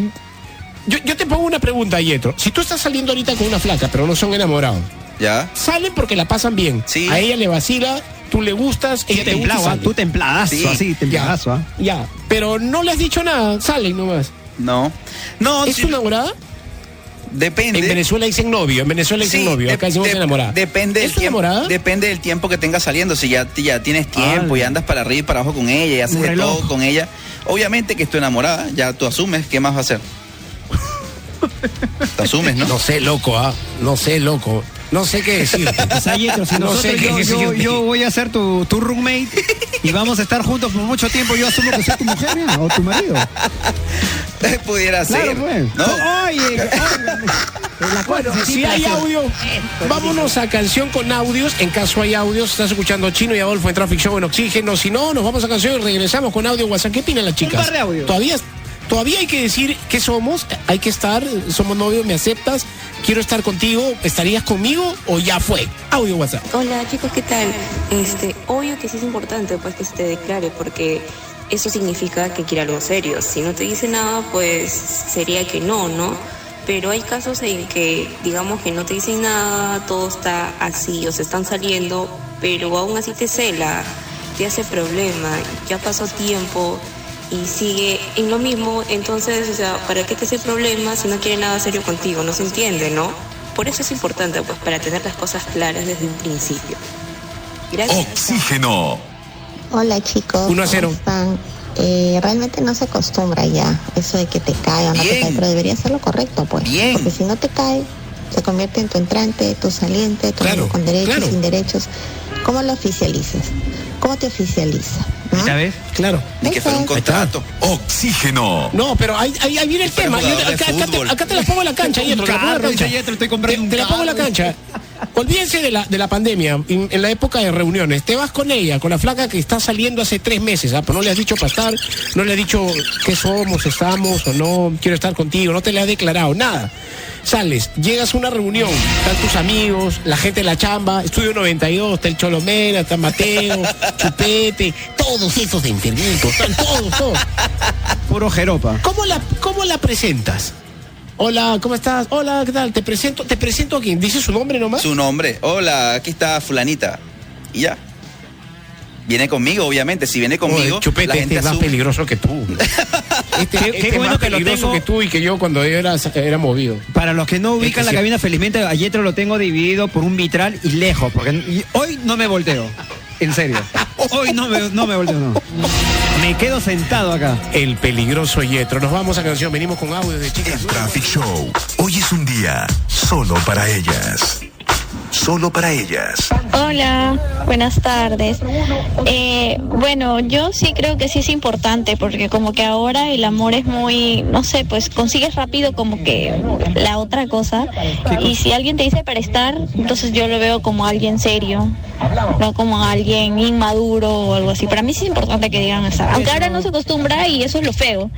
Yo, yo te pongo una pregunta, Yetro. Si tú estás saliendo ahorita con una flaca, pero no son enamorados, ¿Ya? Salen porque la pasan bien. A ella le vacila, tú le gustas, ella te gusta. templado, ¿ah? salen. Tú templadazo, Sí. así, templadazo, ¿ah? Ya, ya. Pero no le has dicho nada, salen nomás. No. No, ¿Es tu enamorada? Depende. En Venezuela dicen novio, en Venezuela dicen Sí, novio, acá decimos de- enamorada. Depende del ¿Es tu tiempo. enamorada? Depende del tiempo que tengas saliendo. Si ya, ya tienes tiempo Ah. y andas para arriba y para abajo con ella y haces de todo con ella. Obviamente que es tu enamorada, ya tú asumes, ¿qué más va a hacer? (laughs) Te asumes, ¿no? No sé, loco, ah. No sé, loco. No sé qué (laughs) si no sé qué yo, yo- voy a ser tu, tu roommate y vamos a estar juntos por mucho tiempo, yo asumo que soy tu mujer o tu marido. Pudiera Claro, ser. pues. ¿no? Oye, (laughs) la Bueno, cosa si sí hay audio, vámonos a canción con audios. En caso hay audios, estás escuchando Chino y Adolfo en Traffic Show en Oxígeno. Si no, nos vamos a canción y regresamos con audio WhatsApp. ¿Qué opinan las chicas? par de audios. Todavía, todavía hay que decir qué somos, hay que estar, somos novios, me aceptas, quiero estar contigo, ¿estarías conmigo o ya fue? Audio WhatsApp. Hola chicos, ¿qué tal? Este, obvio que sí es importante pues que se te declare porque eso significa que quiere algo serio. Si no te dice nada, pues sería que no, ¿no? Pero hay casos en que digamos que no te dicen nada, todo está así o se están saliendo, pero aún así te cela, te hace problema, ya pasó tiempo y sigue en lo mismo, entonces, o sea, ¿para qué te hace problema si no quiere nada serio contigo? No se entiende, ¿no? Por eso es importante, pues, para tener las cosas claras desde un principio. Gracias. Oxígeno. Hola chicos, Uno a cero. ¿cómo están? Eh, realmente no se acostumbra ya eso de que te cae o no te cae, pero debería ser lo correcto, pues. Bien. Porque si no te cae, se convierte en tu entrante, tu saliente, tu Claro, amigo con derechos, claro. sin derechos. ¿Cómo lo oficializas? ¿Cómo te oficializa? ¿Ya ves? Claro. Ni que fuera un contrato. Oxígeno. No, pero ahí, ahí, ahí viene el tema. Yo- acá, acá te, acá te la pongo en la cancha, Yetro, te Te- te la pongo en la cancha. (laughs) Olvídense de la, de la pandemia, en, en la época de reuniones. Te vas con ella, con la flaca que está saliendo hace tres meses, ¿ah? Pero no le has dicho para estar, no le has dicho qué somos, estamos o no, quiero estar contigo, no te le has declarado, nada. Sales, llegas a una reunión, están tus amigos, la gente de la chamba, Estudio 92, está el Cholomena, está Mateo, Chupete, todos esos enfermitos, están todos, todos. Puro jeropa. ¿Cómo la, cómo la presentas? Hola, ¿cómo estás? Hola, ¿qué tal? Te presento, te presento a quién. ¿Dice su nombre nomás? Su nombre. Hola, aquí está fulanita. Y ya. Viene conmigo, obviamente. Si viene conmigo, Oye, Chupete, la este gente es más asume. peligroso que tú. (laughs) Este, Qué- este qué es bueno más que lo peligroso tengo. que tú y que yo cuando yo era, era movido. Para los que no ubican Es que la sí. cabina, felizmente a Yetro lo tengo dividido por un vitral y lejos, porque y hoy no me volteo. En serio. Hoy no me, no me volteo, no. Me quedo sentado acá. El peligroso Yetro. Nos vamos a canción. Venimos con audio de chicas. El Traffic Show. Hoy es un día solo para ellas. Solo para ellas. Hola, buenas tardes. Eh, bueno, yo sí creo que sí es importante porque como que ahora el amor es muy, no sé, pues consigues rápido como que la otra cosa. Y si alguien te dice para estar, entonces yo lo veo como alguien serio, no como alguien inmaduro o algo así. Para mí sí es importante que digan estar. Aunque ahora no se acostumbra y eso es lo feo.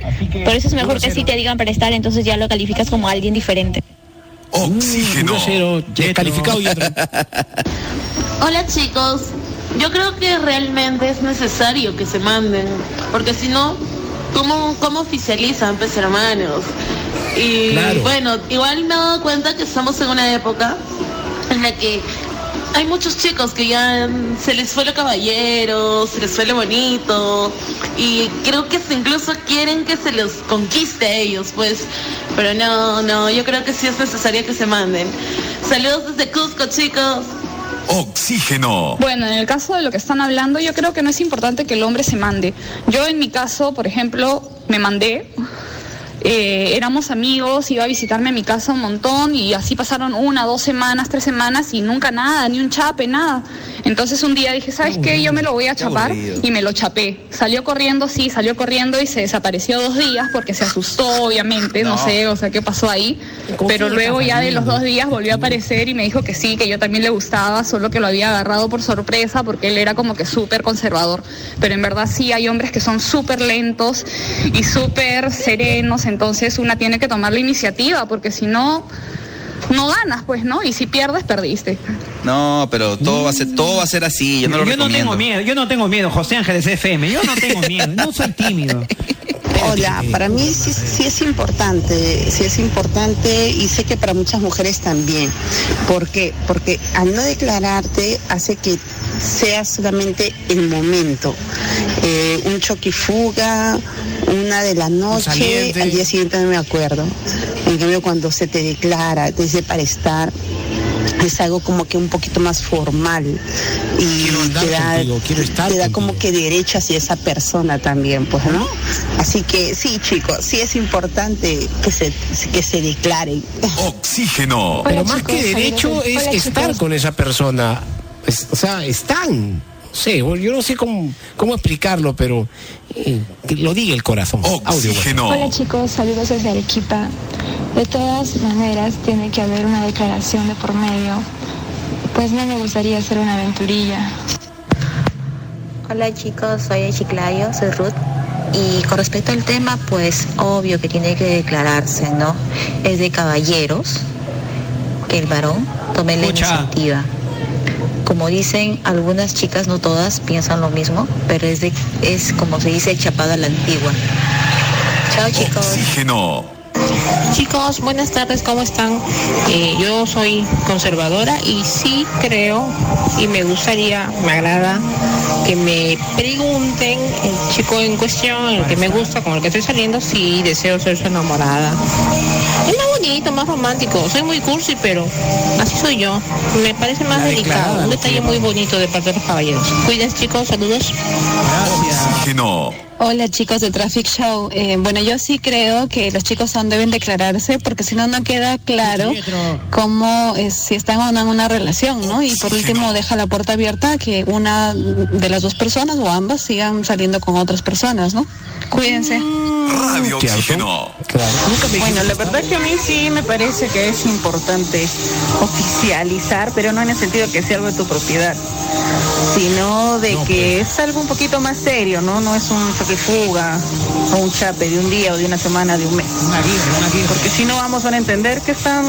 Por eso es mejor que sí te digan para estar, entonces ya lo calificas como alguien diferente. Oxígeno. 1-0, (laughs) descalificado Yetro. Hola chicos, yo creo que realmente es necesario que se manden, porque si no, ¿cómo, cómo oficializan, pues hermanos? Y Claro. bueno, igual me he dado cuenta que estamos en una época en la que hay muchos chicos que ya mm, se les fue lo caballero, se les fue lo bonito, y creo que incluso quieren que se los conquiste a ellos, pues, pero no, no, yo creo que sí es necesario que se manden. Saludos desde Cusco, chicos. Oxígeno. Bueno, en el caso de lo que están hablando, yo creo que no es importante que el hombre se mande. Yo en mi caso, por ejemplo, me mandé. Eh, éramos amigos, iba a visitarme a mi casa un montón y así pasaron una, dos semanas, tres semanas y nunca nada, ni un chape, nada. Entonces un día dije, ¿sabes qué? Yo me lo voy a chapar y me lo chapé. Salió corriendo, sí, salió corriendo y se desapareció dos días porque se asustó, obviamente, no, No. sé, o sea, qué pasó ahí. Pero luego ya de los dos días volvió a aparecer y me dijo que sí, que yo también le gustaba, solo que lo había agarrado por sorpresa porque él era como que súper conservador. Pero en verdad sí hay hombres que son súper lentos y súper serenos, entonces una tiene que tomar la iniciativa porque si no, no ganas, pues, ¿no? Y si pierdes, perdiste. No, pero todo va a ser, todo va a ser así. Yo no lo yo no tengo miedo, yo no tengo miedo, José Ángeles FM, yo no tengo miedo, no soy tímido. (laughs) Hola, para mí sí, sí es importante, sí es importante y sé que para muchas mujeres también. ¿Por qué? Porque al no declararte hace que sea solamente el momento. Eh, un choque y fuga, una de la noche, saliente. al día siguiente no me acuerdo. En cambio, cuando se te declara, te dice para estar, es algo como que un poquito más formal y te da, contigo, quiero estar te da como que derecho hacia esa persona también, pues, ¿no? Así que sí, chicos, sí es importante que se, que se declaren. Oxígeno. Pero más que derecho es estar con esa persona. Es- o sea, están. No sé, yo no sé cómo, cómo explicarlo, pero eh, que lo diga el corazón. Bueno. Hola chicos, saludos desde Arequipa. De todas maneras, tiene que haber una declaración de por medio. Pues no me gustaría ser una aventurilla. Hola chicos, soy de Chiclayo, soy Ruth. Y con respecto al tema, pues obvio que tiene que declararse, ¿no? Es de caballeros que el varón tome la iniciativa. Como dicen algunas chicas, no todas piensan lo mismo, pero es de, es como se dice chapada a la antigua. Chao chicos. Oxígeno. Chicos, buenas tardes, ¿cómo están? Eh, yo soy conservadora y sí creo y me gustaría, me agrada que me pregunten el chico en cuestión, el que me gusta, con el que estoy saliendo, si deseo ser su enamorada. Es más bonito, más romántico. Soy muy cursi, pero así soy yo. Me parece más La delicado. Un detalle muy bonito de parte de los caballeros. Cuídense, chicos. Saludos. Oxígeno. Hola chicos de Traffic Show. Eh, bueno, yo sí creo que los chicos aún deben declararse porque si no, no queda claro cómo es, si están o no en una relación, ¿no? Y por último, deja la puerta abierta que una de las dos personas o ambas sigan saliendo con otras personas, ¿no? Cuídense. Radio Oxígeno. Bueno, la verdad que a mí sí me parece que es importante oficializar, pero no en el sentido que sea algo de tu propiedad, sino de que es algo un poquito más serio, ¿no? No es un fuga o un chape de un día o de una semana, de un mes. Porque si no vamos a entender que están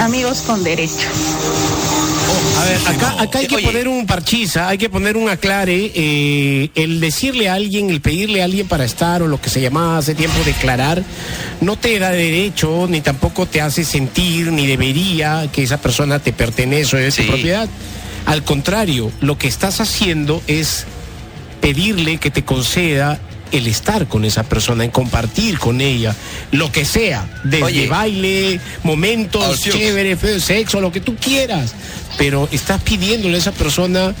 amigos con derecho. Acá, acá hay que poner un parchiza, hay que poner un aclare. eh, el decirle a alguien, el pedirle a alguien para estar o lo que se llamaba hace tiempo declarar, no te da derecho, ni tampoco te hace sentir, ni debería que esa persona te pertenece o es tu propiedad. Al contrario, lo que estás haciendo es pedirle que te conceda el estar con esa persona, en compartir con ella, lo que sea, desde Oye. baile, momentos Alcius. chévere, feo, sexo, lo que tú quieras, pero estás pidiéndole a esa persona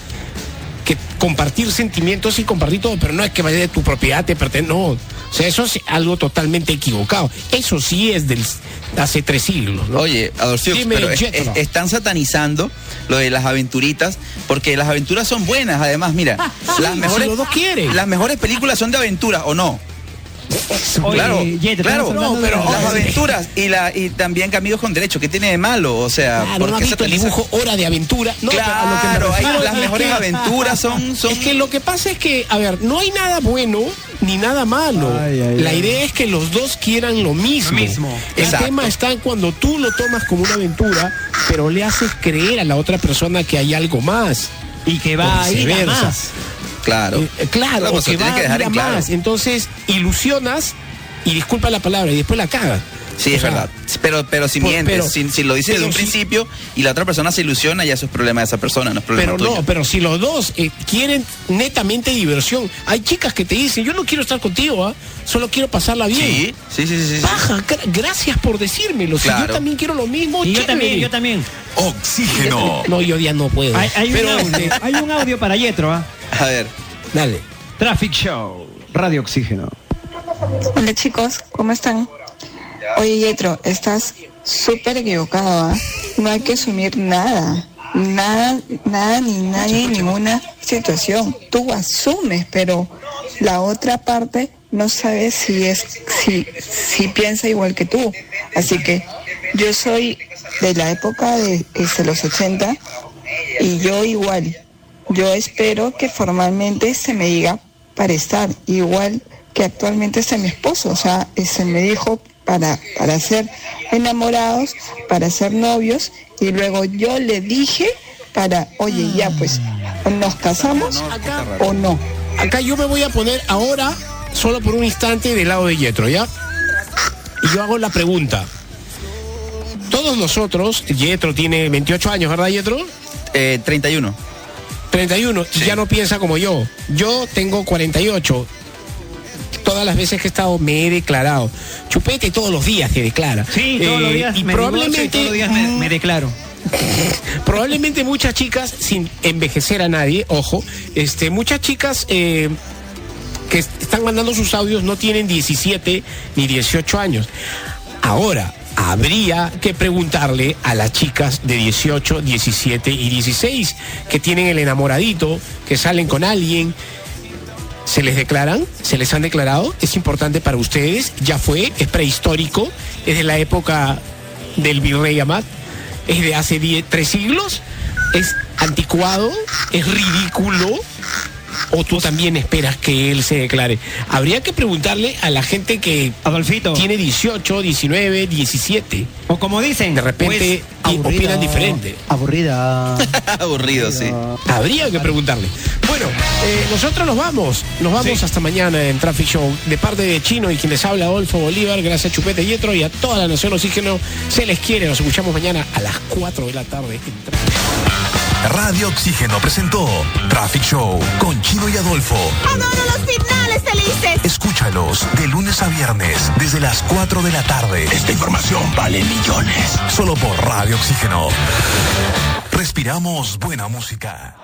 que compartir sentimientos y compartir todo, pero no es que vaya de tu propiedad, te pertenece, no. O sea, eso es algo totalmente equivocado. Eso sí es del hace tres siglos. ¿no? Oye, Adolfo, Dime, pero es- Jetro. es- están satanizando lo de las aventuritas, porque las aventuras son buenas, además, mira, (laughs) las mejores, los dos quieren. las mejores películas son de aventura, ¿o no? Oye, claro, claro, pero la- las aventuras y la y también Amigos con Derecho, ¿qué tiene de malo? O sea, Claro, ¿por ¿no qué visto el sataniza- dibujo Hora de Aventura? No, pero a lo que me Claro, hay- las es mejores que- aventuras (laughs) son, son... Es que lo que pasa es que, a ver, no hay nada bueno ni nada malo. La idea es que los dos quieran lo mismo. Lo mismo. El Exacto. tema está en cuando tú lo tomas como una aventura, pero le haces creer a la otra persona que hay algo más. Y que va a ir a más. Claro. Eh, eh, claro, Claro, o pues, que va que a dejar en claro. más. Entonces, ilusionas y disculpa la palabra y después la cagas. Sí, O es sea, verdad. Pero, pero si mientes, pero- si, si lo dices desde un si- principio y la otra persona se ilusiona, ya eso es problema de esa persona, no es problema Pero tuyo. no, pero si los dos eh, quieren netamente diversión, hay chicas que te dicen, yo no quiero estar contigo, ¿ah? solo quiero pasarla bien. Sí, sí, sí, sí. sí. Baja, gra- gracias por decírmelo. Si yo Claro. también quiero lo mismo, Y yo también, yo también. Oxígeno. No, yo ya no puedo. Hay, hay pero, un audio, hay un audio para Yetro, ¿ah? A ver. dale. Traffic Show, Radio Oxígeno. Hola chicos, ¿cómo están? Oye Yetro, estás súper equivocado, ¿ah? No hay que asumir nada, nada, nada, ni nadie, ninguna situación. Tú asumes, pero la otra parte no sabe si es, si, si piensa igual que tú. Así que yo soy de la época de este, los 80 y yo igual. Yo espero que formalmente se me diga para estar, igual que actualmente está mi esposo. O sea, se me dijo para, para ser enamorados, para ser novios, y luego yo le dije para, oye, ya pues, ¿nos casamos o no? Acá yo me voy a poner ahora solo por un instante del lado de Yetro, ¿ya? Y yo hago la pregunta. Todos nosotros, Yetro tiene 28 años, ¿verdad, Yetro? Eh, 31. 31, y ya no piensa como yo. Yo tengo 48. Todas las veces que he estado me he declarado. Chupete todos los días se declara. Sí, todos los Eh, días y me probablemente y todos los días me, me (laughs) declaro. Probablemente muchas chicas, sin envejecer a nadie, ojo, este, muchas chicas eh, que est- están mandando sus audios no tienen 17 ni 18 años. Ahora, habría que preguntarle a las chicas de 18, 17 y 16 que tienen el enamoradito, que salen con alguien. ¿Se les declaran? ¿Se les han declarado? ¿Es importante para ustedes? ¿Ya fue? ¿Es prehistórico? ¿Es de la época del virrey Amat? ¿Es de hace die- tres siglos? ¿Es anticuado? ¿Es ridículo? ¿O tú también esperas que él se declare? Habría que preguntarle a la gente que Adolfito. tiene 18, 19, 17. O como dicen, De repente pues, opinan diferente. Aburrida. (laughs) Aburrido, sí. Habría que preguntarle. Bueno, eh, nosotros nos vamos. Nos vamos Sí. hasta mañana en Traffic Show. De parte de Chino y quien les habla, Adolfo Bolívar, gracias a Chupete Yetro y a toda la Nación Oxígeno. Se les quiere. Nos escuchamos mañana a las 4 de la tarde en Traffic Radio Oxígeno presentó Traffic Show con Chino y Adolfo. Adoro los finales felices. Escúchalos de lunes a viernes desde las 4 de la tarde. Esta información vale millones. Solo por Radio Oxígeno. Respiramos buena música.